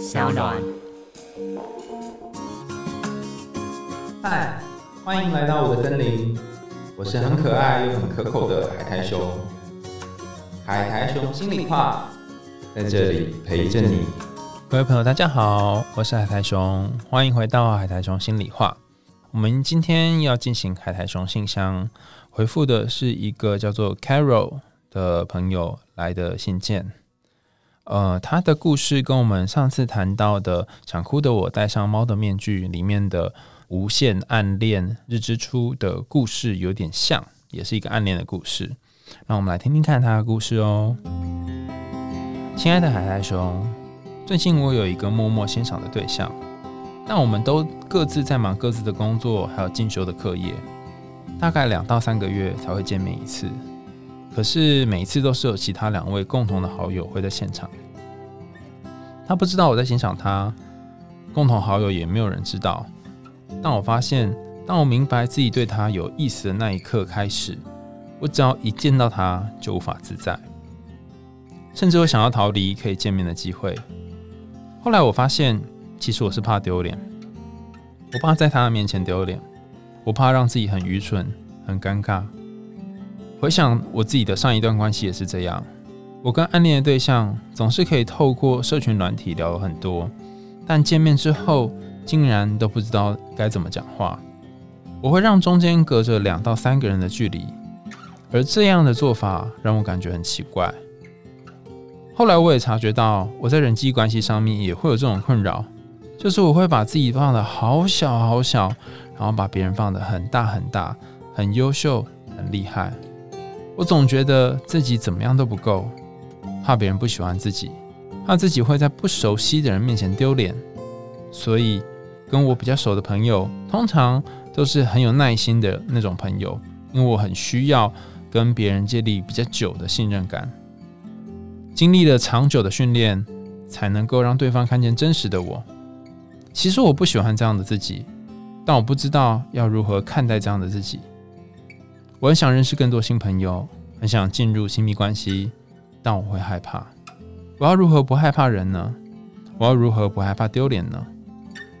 小暖。嗨，欢迎来到我的森林，我是很可爱又很可口的海苔熊。海苔熊心里话，在这里陪着你。各位朋友，大家好，我是海苔熊，欢迎回到海苔熊心里话。我们今天要进行海苔熊信箱，回复的是一个叫做 Carol 的朋友来的信件。呃，他的故事跟我们上次谈到的《想哭的我戴上猫的面具》里面的无限暗恋日之初的故事有点像，也是一个暗恋的故事。让我们来听听看他的故事哦。亲爱的海苔熊，最近我有一个默默欣赏的对象。但我们都各自在忙各自的工作，还有进修的课业，大概两到三个月才会见面一次。可是每一次都是有其他两位共同的好友会在现场。他不知道我在欣赏他，共同好友也没有人知道。但我发现，当我明白自己对他有意思的那一刻开始，我只要一见到他就无法自在，甚至会想要逃离可以见面的机会。后来我发现。其实我是怕丢脸，我怕在他的面前丢脸，我怕让自己很愚蠢、很尴尬。回想我自己的上一段关系也是这样，我跟暗恋的对象总是可以透过社群软体聊很多，但见面之后竟然都不知道该怎么讲话。我会让中间隔着两到三个人的距离，而这样的做法让我感觉很奇怪。后来我也察觉到，我在人际关系上面也会有这种困扰。就是我会把自己放的好小好小，然后把别人放的很大很大，很优秀，很厉害。我总觉得自己怎么样都不够，怕别人不喜欢自己，怕自己会在不熟悉的人面前丢脸。所以跟我比较熟的朋友，通常都是很有耐心的那种朋友，因为我很需要跟别人建立比较久的信任感，经历了长久的训练，才能够让对方看见真实的我。其实我不喜欢这样的自己，但我不知道要如何看待这样的自己。我很想认识更多新朋友，很想进入亲密关系，但我会害怕。我要如何不害怕人呢？我要如何不害怕丢脸呢？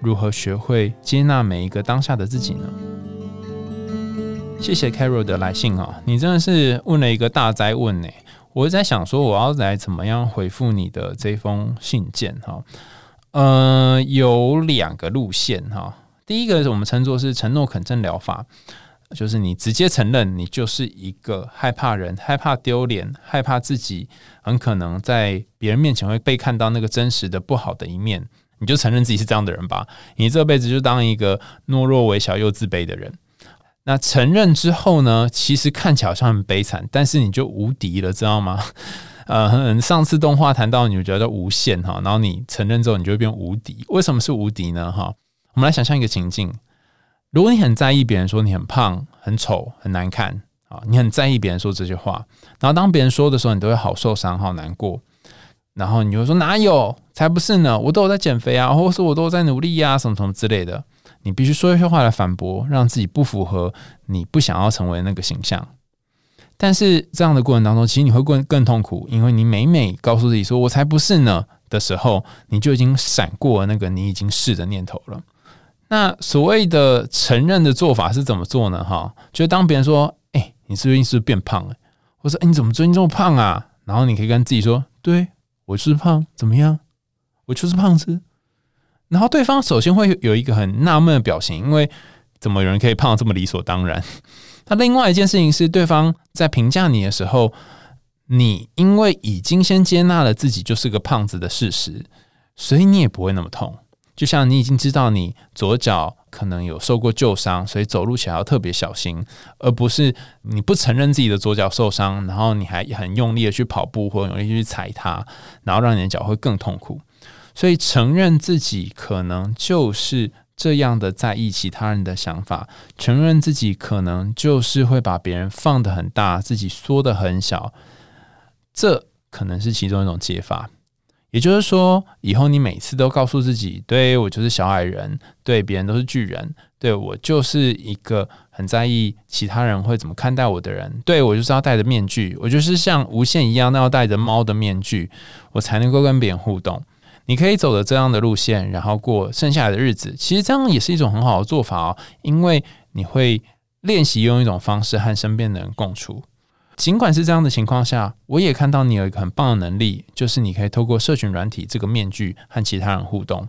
如何学会接纳每一个当下的自己呢？谢谢 Carol 的来信啊，你真的是问了一个大灾问呢。我在想说，我要来怎么样回复你的这封信件哈？呃，有两个路线哈。第一个我们称作是承诺肯正疗法，就是你直接承认你就是一个害怕人、害怕丢脸、害怕自己很可能在别人面前会被看到那个真实的不好的一面，你就承认自己是这样的人吧。你这辈子就当一个懦弱、微小又自卑的人。那承认之后呢，其实看起来好像很悲惨，但是你就无敌了，知道吗？呃，上次动画谈到你觉得无限哈，然后你承认之后，你就会变无敌。为什么是无敌呢？哈，我们来想象一个情境：如果你很在意别人说你很胖、很丑、很难看啊，你很在意别人说这些话，然后当别人说的时候，你都会好受伤、好难过，然后你就说哪有？才不是呢！我都有在减肥啊，或者说我都有在努力呀，什么什么之类的。你必须说一些话来反驳，让自己不符合你不想要成为那个形象。但是这样的过程当中，其实你会更更痛苦，因为你每每告诉自己说“我才不是呢”的时候，你就已经闪过那个你已经是的念头了。那所谓的承认的做法是怎么做呢？哈，就当别人说“哎，你最近是不是变胖了？”或者“哎，你怎么最近这么胖啊？”然后你可以跟自己说：“对我就是胖，怎么样？我就是胖子。”然后对方首先会有一个很纳闷的表情，因为怎么有人可以胖这么理所当然？那另外一件事情是，对方在评价你的时候，你因为已经先接纳了自己就是个胖子的事实，所以你也不会那么痛。就像你已经知道你左脚可能有受过旧伤，所以走路起来要特别小心，而不是你不承认自己的左脚受伤，然后你还很用力的去跑步或用力去踩它，然后让你的脚会更痛苦。所以承认自己可能就是。这样的在意其他人的想法，承认自己可能就是会把别人放得很大，自己缩得很小，这可能是其中一种解法。也就是说，以后你每次都告诉自己，对我就是小矮人，对别人都是巨人，对我就是一个很在意其他人会怎么看待我的人，对我就是要戴着面具，我就是像无限一样，那要戴着猫的面具，我才能够跟别人互动。你可以走的这样的路线，然后过剩下的日子。其实这样也是一种很好的做法哦，因为你会练习用一种方式和身边的人共处。尽管是这样的情况下，我也看到你有一个很棒的能力，就是你可以透过社群软体这个面具和其他人互动。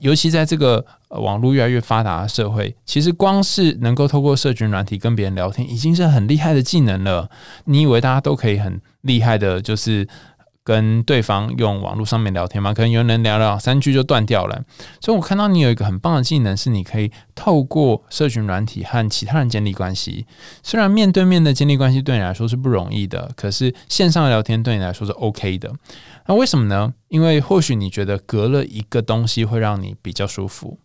尤其在这个网络越来越发达的社会，其实光是能够透过社群软体跟别人聊天，已经是很厉害的技能了。你以为大家都可以很厉害的，就是？跟对方用网络上面聊天嘛，可能有人聊聊三句就断掉了。所以我看到你有一个很棒的技能，是你可以透过社群软体和其他人建立关系。虽然面对面的建立关系对你来说是不容易的，可是线上聊天对你来说是 OK 的。那为什么呢？因为或许你觉得隔了一个东西会让你比较舒服。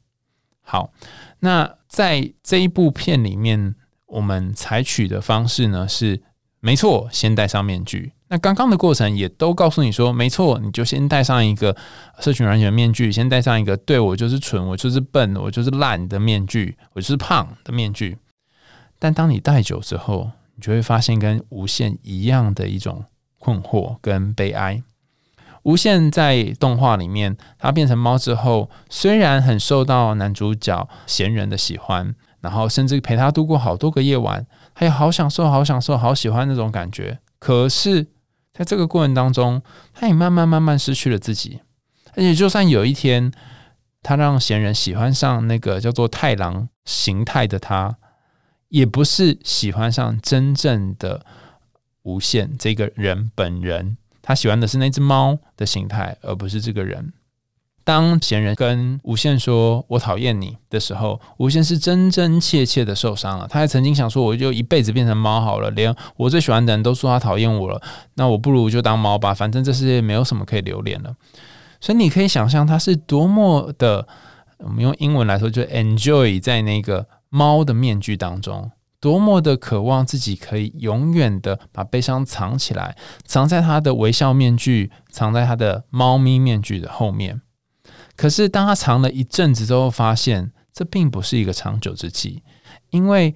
好，那在这一部片里面，我们采取的方式呢是，没错，先戴上面具。那刚刚的过程也都告诉你说，没错，你就先戴上一个社群软件的面具，先戴上一个对我就是蠢，我就是笨，我就是烂的面具，我就是胖的面具。但当你戴久之后，你就会发现跟无限一样的一种困惑跟悲哀。无限在动画里面，它变成猫之后，虽然很受到男主角闲人的喜欢，然后甚至陪他度过好多个夜晚，他也好享受、好享受、好喜欢那种感觉，可是。在这个过程当中，他也慢慢慢慢失去了自己，而且就算有一天他让闲人喜欢上那个叫做太郎形态的他，也不是喜欢上真正的无限这个人本人，他喜欢的是那只猫的形态，而不是这个人。当闲人跟无限说“我讨厌你”的时候，无限是真真切切的受伤了。他还曾经想说：“我就一辈子变成猫好了，连我最喜欢的人都说他讨厌我了，那我不如就当猫吧，反正这世界没有什么可以留恋了。”所以你可以想象他是多么的，我们用英文来说，就 enjoy 在那个猫的面具当中，多么的渴望自己可以永远的把悲伤藏起来，藏在他的微笑面具，藏在他的猫咪面具的后面。可是，当他藏了一阵子之后，发现这并不是一个长久之计，因为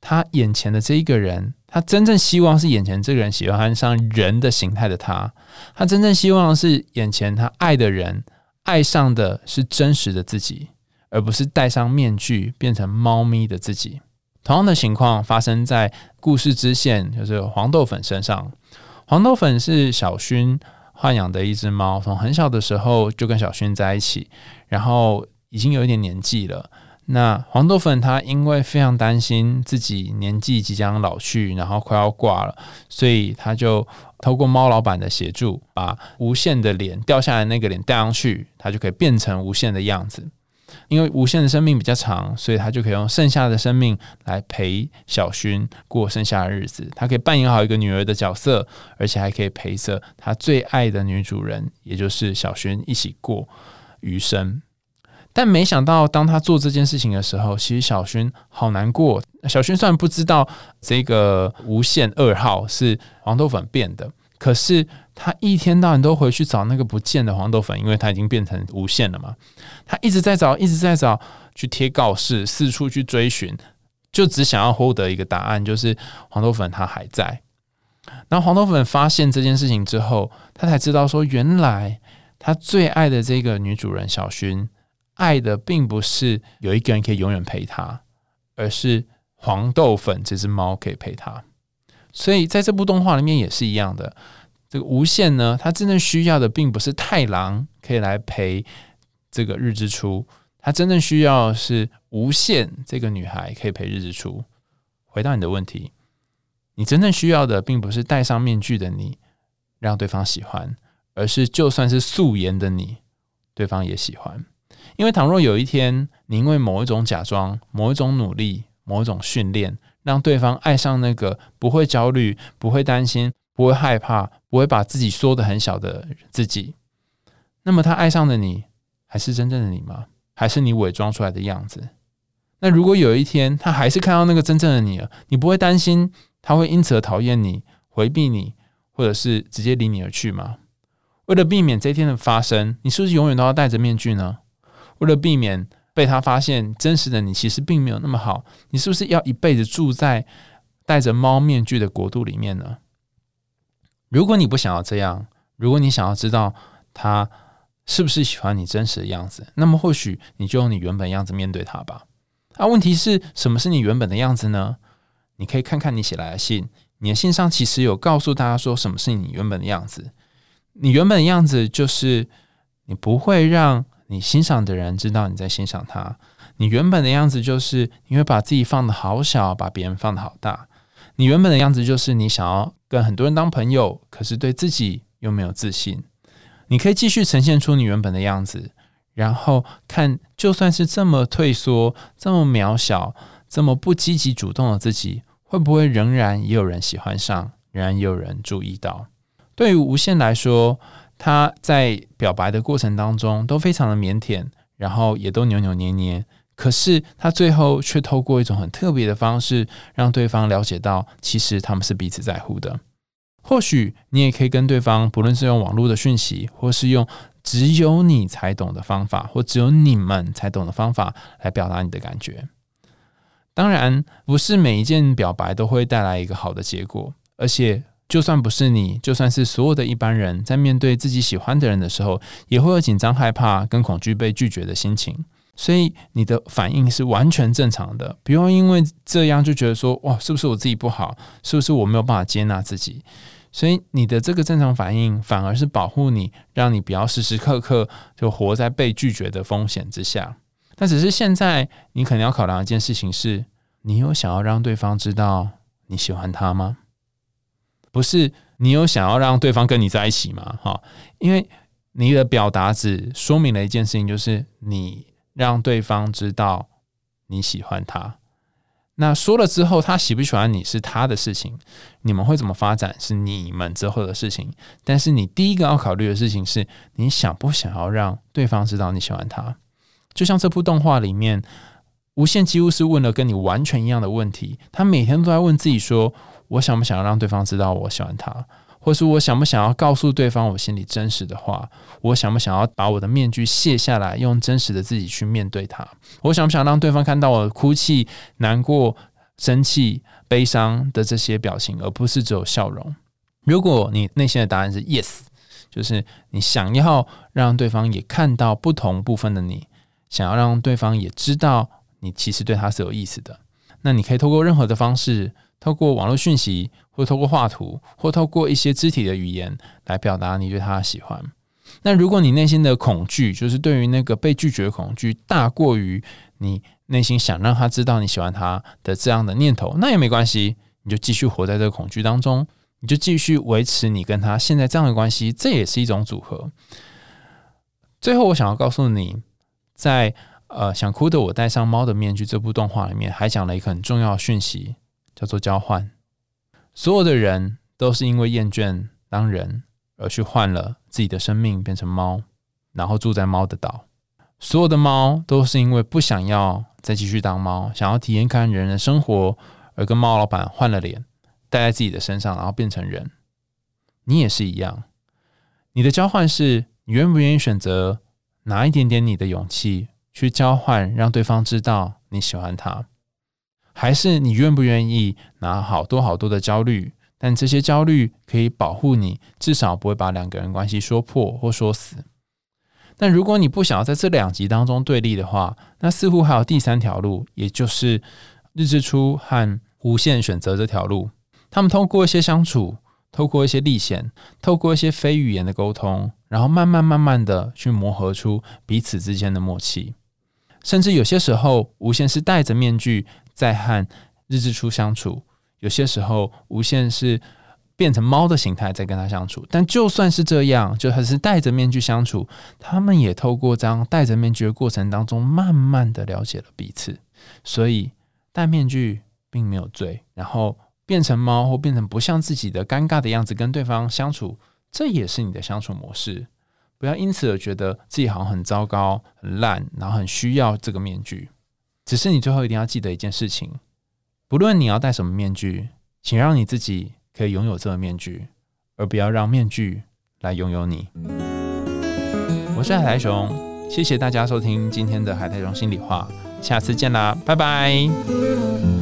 他眼前的这一个人，他真正希望是眼前这个人喜欢上人的形态的他，他真正希望是眼前他爱的人爱上的是真实的自己，而不是戴上面具变成猫咪的自己。同样的情况发生在故事支线，就是黄豆粉身上。黄豆粉是小薰。豢养的一只猫，从很小的时候就跟小薰在一起，然后已经有一点年纪了。那黄豆粉它因为非常担心自己年纪即将老去，然后快要挂了，所以他就透过猫老板的协助，把无限的脸掉下来那个脸戴上去，它就可以变成无限的样子。因为无限的生命比较长，所以他就可以用剩下的生命来陪小薰过剩下的日子。他可以扮演好一个女儿的角色，而且还可以陪着他最爱的女主人，也就是小薰一起过余生。但没想到，当他做这件事情的时候，其实小薰好难过。小薰虽然不知道这个无限二号是黄豆粉变的，可是。他一天到晚都回去找那个不见的黄豆粉，因为他已经变成无限了嘛。他一直在找，一直在找，去贴告示，四处去追寻，就只想要获得一个答案，就是黄豆粉他还在。然后黄豆粉发现这件事情之后，他才知道说，原来他最爱的这个女主人小薰，爱的并不是有一个人可以永远陪他，而是黄豆粉这只猫可以陪他。所以在这部动画里面也是一样的。这个无限呢，他真正需要的并不是太郎可以来陪这个日之初，他真正需要是无限这个女孩可以陪日之初。回答你的问题，你真正需要的并不是戴上面具的你让对方喜欢，而是就算是素颜的你，对方也喜欢。因为倘若有一天你因为某一种假装、某一种努力、某一种训练，让对方爱上那个不会焦虑、不会担心。不会害怕，不会把自己缩的很小的自己。那么他爱上的你，还是真正的你吗？还是你伪装出来的样子？那如果有一天他还是看到那个真正的你了，你不会担心他会因此而讨厌你、回避你，或者是直接离你而去吗？为了避免这一天的发生，你是不是永远都要戴着面具呢？为了避免被他发现真实的你其实并没有那么好，你是不是要一辈子住在戴着猫面具的国度里面呢？如果你不想要这样，如果你想要知道他是不是喜欢你真实的样子？那么或许你就用你原本样子面对他吧。啊，问题是什么是你原本的样子呢？你可以看看你写来的信，你的信上其实有告诉大家说什么是你原本的样子。你原本的样子就是你不会让你欣赏的人知道你在欣赏他。你原本的样子就是你会把自己放的好小，把别人放的好大。你原本的样子就是你想要跟很多人当朋友，可是对自己又没有自信。你可以继续呈现出你原本的样子，然后看，就算是这么退缩、这么渺小、这么不积极主动的自己，会不会仍然也有人喜欢上，仍然也有人注意到？对于无限来说，他在表白的过程当中都非常的腼腆，然后也都扭扭捏捏。可是他最后却透过一种很特别的方式，让对方了解到，其实他们是彼此在乎的。或许你也可以跟对方，不论是用网络的讯息，或是用只有你才懂的方法，或只有你们才懂的方法来表达你的感觉。当然，不是每一件表白都会带来一个好的结果，而且就算不是你，就算是所有的一般人在面对自己喜欢的人的时候，也会有紧张、害怕跟恐惧被拒绝的心情。所以你的反应是完全正常的，不用因为这样就觉得说哇，是不是我自己不好？是不是我没有办法接纳自己？所以你的这个正常反应反而是保护你，让你不要时时刻刻就活在被拒绝的风险之下。但只是现在你可能要考量一件事情是：你有想要让对方知道你喜欢他吗？不是你有想要让对方跟你在一起吗？哈，因为你的表达只说明了一件事情，就是你。让对方知道你喜欢他，那说了之后，他喜不喜欢你是他的事情，你们会怎么发展是你们之后的事情。但是你第一个要考虑的事情是，你想不想要让对方知道你喜欢他？就像这部动画里面，无限几乎是问了跟你完全一样的问题，他每天都在问自己说：我想不想要让对方知道我喜欢他？或是我想不想要告诉对方我心里真实的话？我想不想要把我的面具卸下来，用真实的自己去面对他？我想不想让对方看到我哭泣、难过、生气、悲伤的这些表情，而不是只有笑容？如果你内心的答案是 yes，就是你想要让对方也看到不同部分的你，想要让对方也知道你其实对他是有意思的，那你可以透过任何的方式。透过网络讯息，或透过画图，或透过一些肢体的语言来表达你对他的喜欢。那如果你内心的恐惧，就是对于那个被拒绝的恐惧大过于你内心想让他知道你喜欢他的这样的念头，那也没关系，你就继续活在这个恐惧当中，你就继续维持你跟他现在这样的关系，这也是一种组合。最后，我想要告诉你，在呃，想哭的我戴上猫的面具这部动画里面，还讲了一个很重要的讯息。叫做交换，所有的人都是因为厌倦当人而去换了自己的生命，变成猫，然后住在猫的岛。所有的猫都是因为不想要再继续当猫，想要体验看人的生活，而跟猫老板换了脸，戴在自己的身上，然后变成人。你也是一样，你的交换是你愿不愿意选择拿一点点你的勇气去交换，让对方知道你喜欢他。还是你愿不愿意拿好多好多的焦虑？但这些焦虑可以保护你，至少不会把两个人关系说破或说死。但如果你不想要在这两集当中对立的话，那似乎还有第三条路，也就是日之初和无限选择这条路。他们通过一些相处，透过一些历险，透过一些非语言的沟通，然后慢慢慢慢的去磨合出彼此之间的默契。甚至有些时候，无限是戴着面具。在和日之初相处，有些时候无限是变成猫的形态在跟他相处。但就算是这样，就还是戴着面具相处，他们也透过这样戴着面具的过程当中，慢慢的了解了彼此。所以戴面具并没有罪，然后变成猫或变成不像自己的尴尬的样子跟对方相处，这也是你的相处模式。不要因此而觉得自己好像很糟糕、很烂，然后很需要这个面具。只是你最后一定要记得一件事情：不论你要戴什么面具，请让你自己可以拥有这个面具，而不要让面具来拥有你。我是海苔熊，谢谢大家收听今天的海苔熊心里话，下次见啦，拜拜。